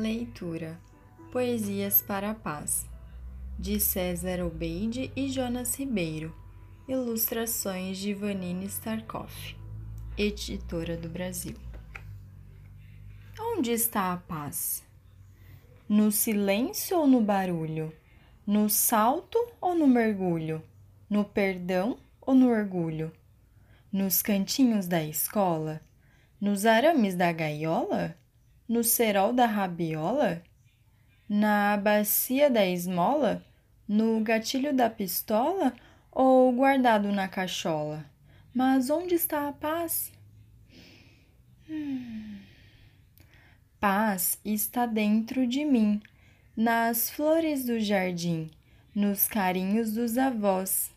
Leitura: Poesias para a Paz, de César Obeide e Jonas Ribeiro. Ilustrações de Vanine Starkoff, editora do Brasil. Onde está a paz? No silêncio ou no barulho? No salto ou no mergulho? No perdão ou no orgulho? Nos cantinhos da escola? Nos arames da gaiola? No cerol da rabiola? Na bacia da esmola? No gatilho da pistola? Ou guardado na cachola? Mas onde está a paz? Hum. Paz está dentro de mim, nas flores do jardim, nos carinhos dos avós.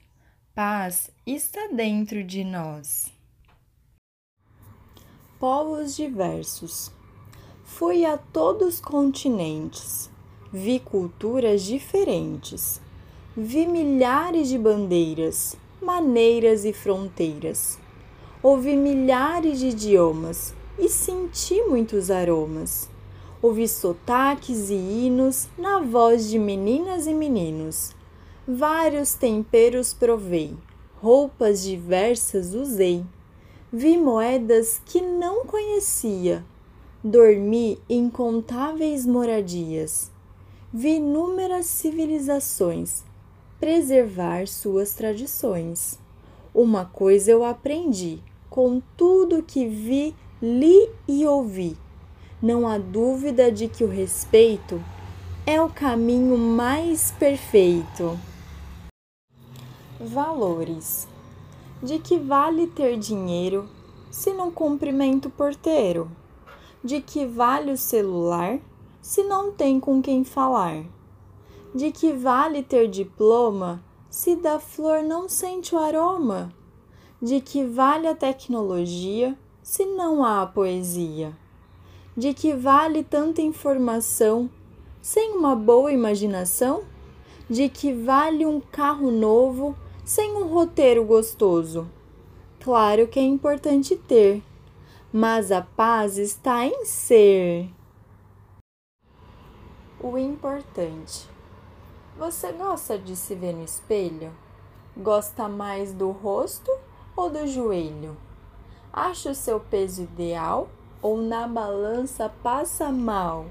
Paz está dentro de nós. Povos diversos. Fui a todos os continentes, vi culturas diferentes, vi milhares de bandeiras, maneiras e fronteiras, ouvi milhares de idiomas e senti muitos aromas. Ouvi sotaques e hinos na voz de meninas e meninos. Vários temperos provei, roupas diversas usei. Vi moedas que não conhecia dormi em incontáveis moradias, vi inúmeras civilizações preservar suas tradições. Uma coisa eu aprendi com tudo que vi, li e ouvi. Não há dúvida de que o respeito é o caminho mais perfeito. Valores: De que vale ter dinheiro se não cumprimento o porteiro? De que vale o celular se não tem com quem falar? De que vale ter diploma se da flor não sente o aroma? De que vale a tecnologia se não há a poesia? De que vale tanta informação sem uma boa imaginação? De que vale um carro novo sem um roteiro gostoso? Claro que é importante ter mas a paz está em ser. O importante. Você gosta de se ver no espelho? Gosta mais do rosto ou do joelho? Acha o seu peso ideal ou na balança passa mal?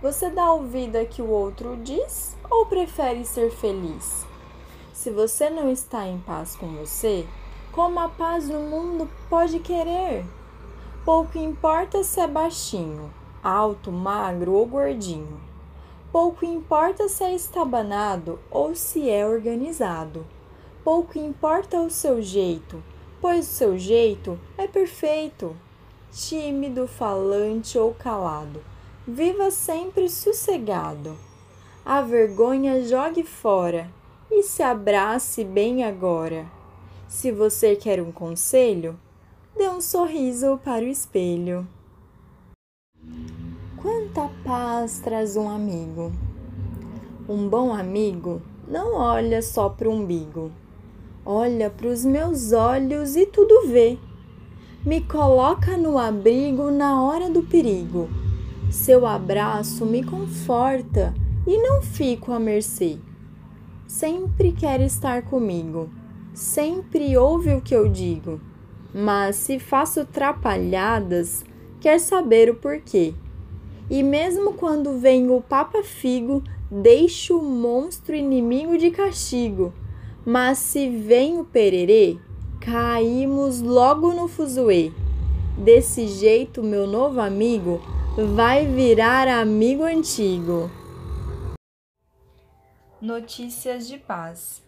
Você dá ouvido a que o outro diz ou prefere ser feliz? Se você não está em paz com você, como a paz no mundo pode querer? Pouco importa se é baixinho, alto, magro ou gordinho. Pouco importa se é estabanado ou se é organizado. Pouco importa o seu jeito, pois o seu jeito é perfeito. Tímido, falante ou calado, viva sempre sossegado. A vergonha jogue fora e se abrace bem agora. Se você quer um conselho, dê um sorriso para o espelho. Quanta paz traz um amigo! Um bom amigo não olha só para o umbigo, olha para os meus olhos e tudo vê. Me coloca no abrigo na hora do perigo. Seu abraço me conforta e não fico à mercê. Sempre quer estar comigo, sempre ouve o que eu digo mas se faço trapalhadas, quer saber o porquê. E mesmo quando vem o Papa Figo, deixo o monstro inimigo de castigo. Mas se vem o pererê, caímos logo no fuzuê. Desse jeito, meu novo amigo vai virar amigo antigo. Notícias de paz.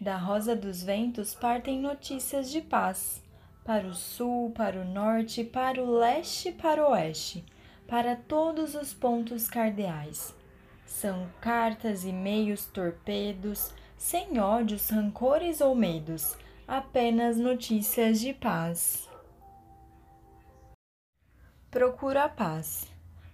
Da Rosa dos Ventos partem notícias de paz para o sul, para o norte, para o leste, para o oeste, para todos os pontos cardeais. São cartas, e-mails, torpedos, sem ódios, rancores ou medos, apenas notícias de paz. Procura a paz.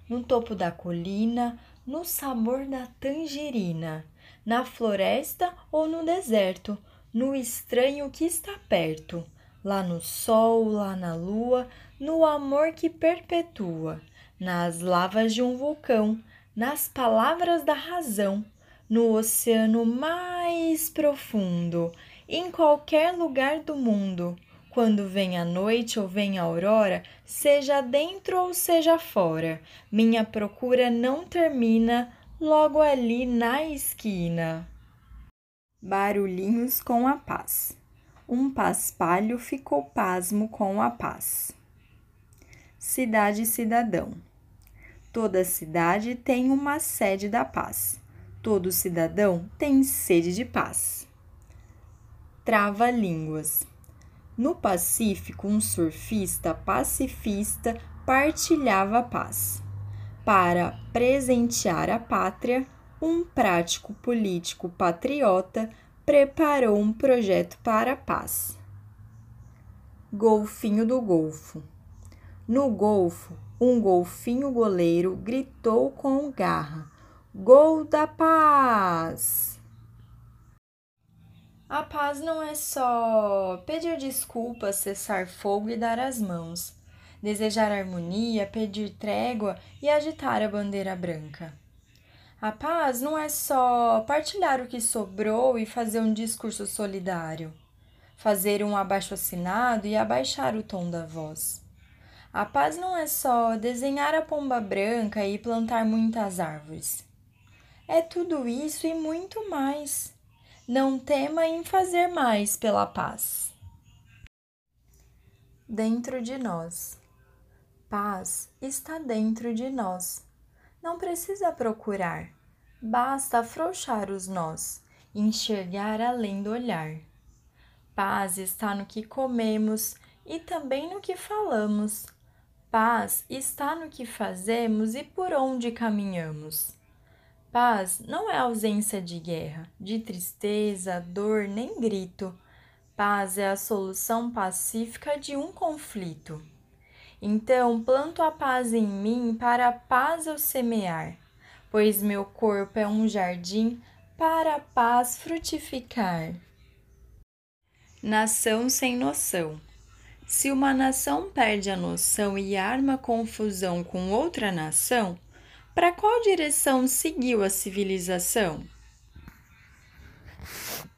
No topo da colina, no sabor da tangerina, na floresta ou no deserto, no estranho que está perto lá no sol, lá na lua, no amor que perpetua, nas lavas de um vulcão, nas palavras da razão, no oceano mais profundo, em qualquer lugar do mundo. Quando vem a noite ou vem a aurora, seja dentro ou seja fora, minha procura não termina logo ali na esquina. Barulhinhos com a paz. Um paspalho ficou pasmo com a paz. Cidade cidadão. Toda cidade tem uma sede da paz. Todo cidadão tem sede de paz. Trava-línguas. No Pacífico, um surfista pacifista partilhava a paz. Para presentear a pátria, um prático político patriota preparou um projeto para a paz. Golfinho do Golfo. No Golfo, um golfinho goleiro gritou com garra: Gol da paz! A paz não é só pedir desculpas, cessar fogo e dar as mãos, desejar harmonia, pedir trégua e agitar a bandeira branca. A paz não é só partilhar o que sobrou e fazer um discurso solidário, fazer um abaixo-assinado e abaixar o tom da voz. A paz não é só desenhar a pomba branca e plantar muitas árvores. É tudo isso e muito mais não tema em fazer mais pela paz. Dentro de nós. Paz está dentro de nós. Não precisa procurar, basta afrouxar os nós, enxergar além do olhar. Paz está no que comemos e também no que falamos. Paz está no que fazemos e por onde caminhamos. Paz não é ausência de guerra, de tristeza, dor nem grito. Paz é a solução pacífica de um conflito. Então, planto a paz em mim para a paz eu semear, pois meu corpo é um jardim para a paz frutificar. Nação sem noção. Se uma nação perde a noção e arma confusão com outra nação, para qual direção seguiu a civilização?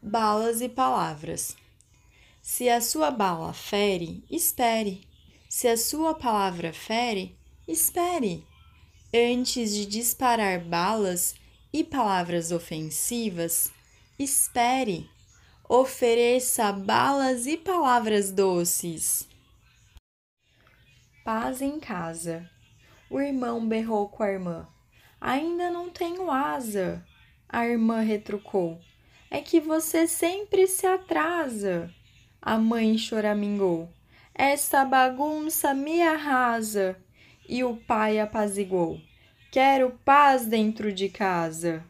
Balas e palavras. Se a sua bala fere, espere. Se a sua palavra fere, espere. Antes de disparar balas e palavras ofensivas, espere. Ofereça balas e palavras doces. Paz em casa. O irmão berrou com a irmã. Ainda não tenho asa. A irmã retrucou. É que você sempre se atrasa. A mãe choramingou. Essa bagunça me arrasa. E o pai apaziguou. Quero paz dentro de casa.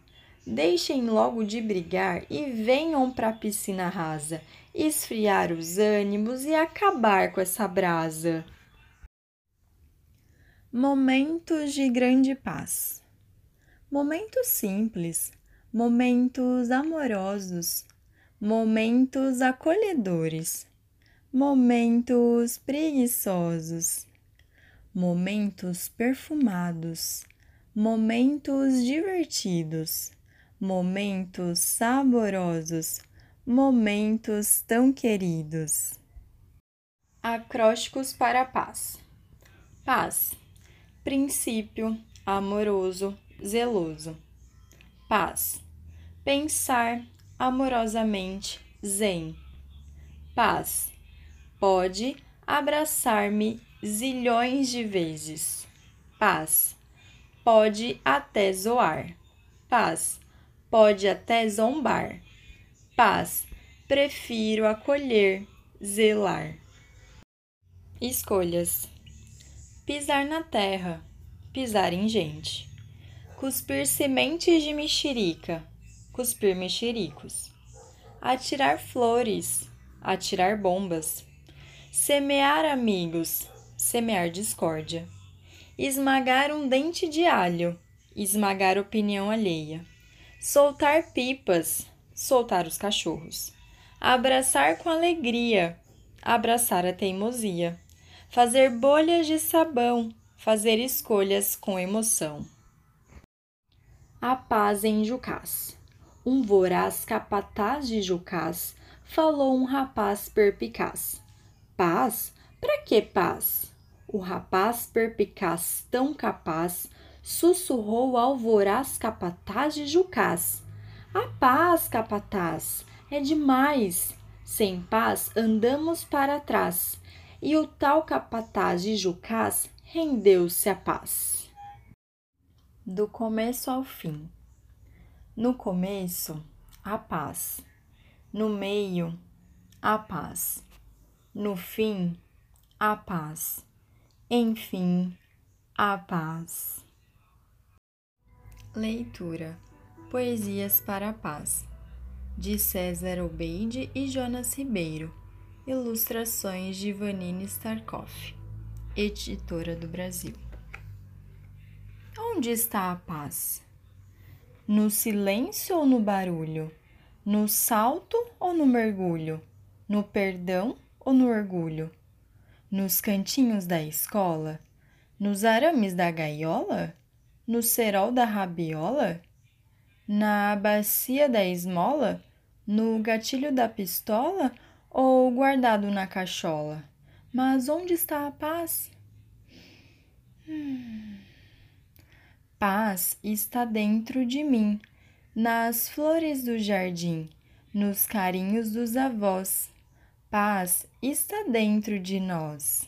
Deixem logo de brigar e venham para a piscina rasa, esfriar os ânimos e acabar com essa brasa. Momentos de grande paz. Momentos simples, momentos amorosos, momentos acolhedores, momentos preguiçosos, momentos perfumados, momentos divertidos, momentos saborosos, momentos tão queridos. Acrósticos para a paz. Paz princípio amoroso, zeloso. Paz. Pensar amorosamente, zen. Paz. Pode abraçar-me zilhões de vezes. Paz. Pode até zoar. Paz. Pode até zombar. Paz. Prefiro acolher, zelar. Escolhas pisar na terra, pisar em gente, cuspir sementes de mexerica, cuspir mexericos, atirar flores, atirar bombas, semear amigos, semear discórdia, esmagar um dente de alho, esmagar opinião alheia, soltar pipas, soltar os cachorros, abraçar com alegria, abraçar a teimosia fazer bolhas de sabão, Fazer escolhas com emoção. A paz em Jucás. Um voraz capataz de Jucás falou um rapaz perpicaz. Paz? Pra que paz? O rapaz perpicaz tão capaz sussurrou ao voraz capataz de Jucás. A paz, capataz, é demais. Sem paz andamos para trás. E o tal capataz de Jucás rendeu-se à paz. Do começo ao fim. No começo, a paz. No meio, a paz. No fim, a paz. Enfim, a paz. Leitura: Poesias para a Paz, de César Obeide e Jonas Ribeiro. Ilustrações de Vanine Starkoff, editora do Brasil. Onde está a paz? No silêncio ou no barulho? No salto ou no mergulho? No perdão ou no orgulho? Nos cantinhos da escola? Nos arames da gaiola? No cerol da rabiola? Na bacia da esmola? No gatilho da pistola? Ou guardado na cachola? Mas onde está a paz? Hum. Paz está dentro de mim, nas flores do jardim, nos carinhos dos avós. Paz está dentro de nós.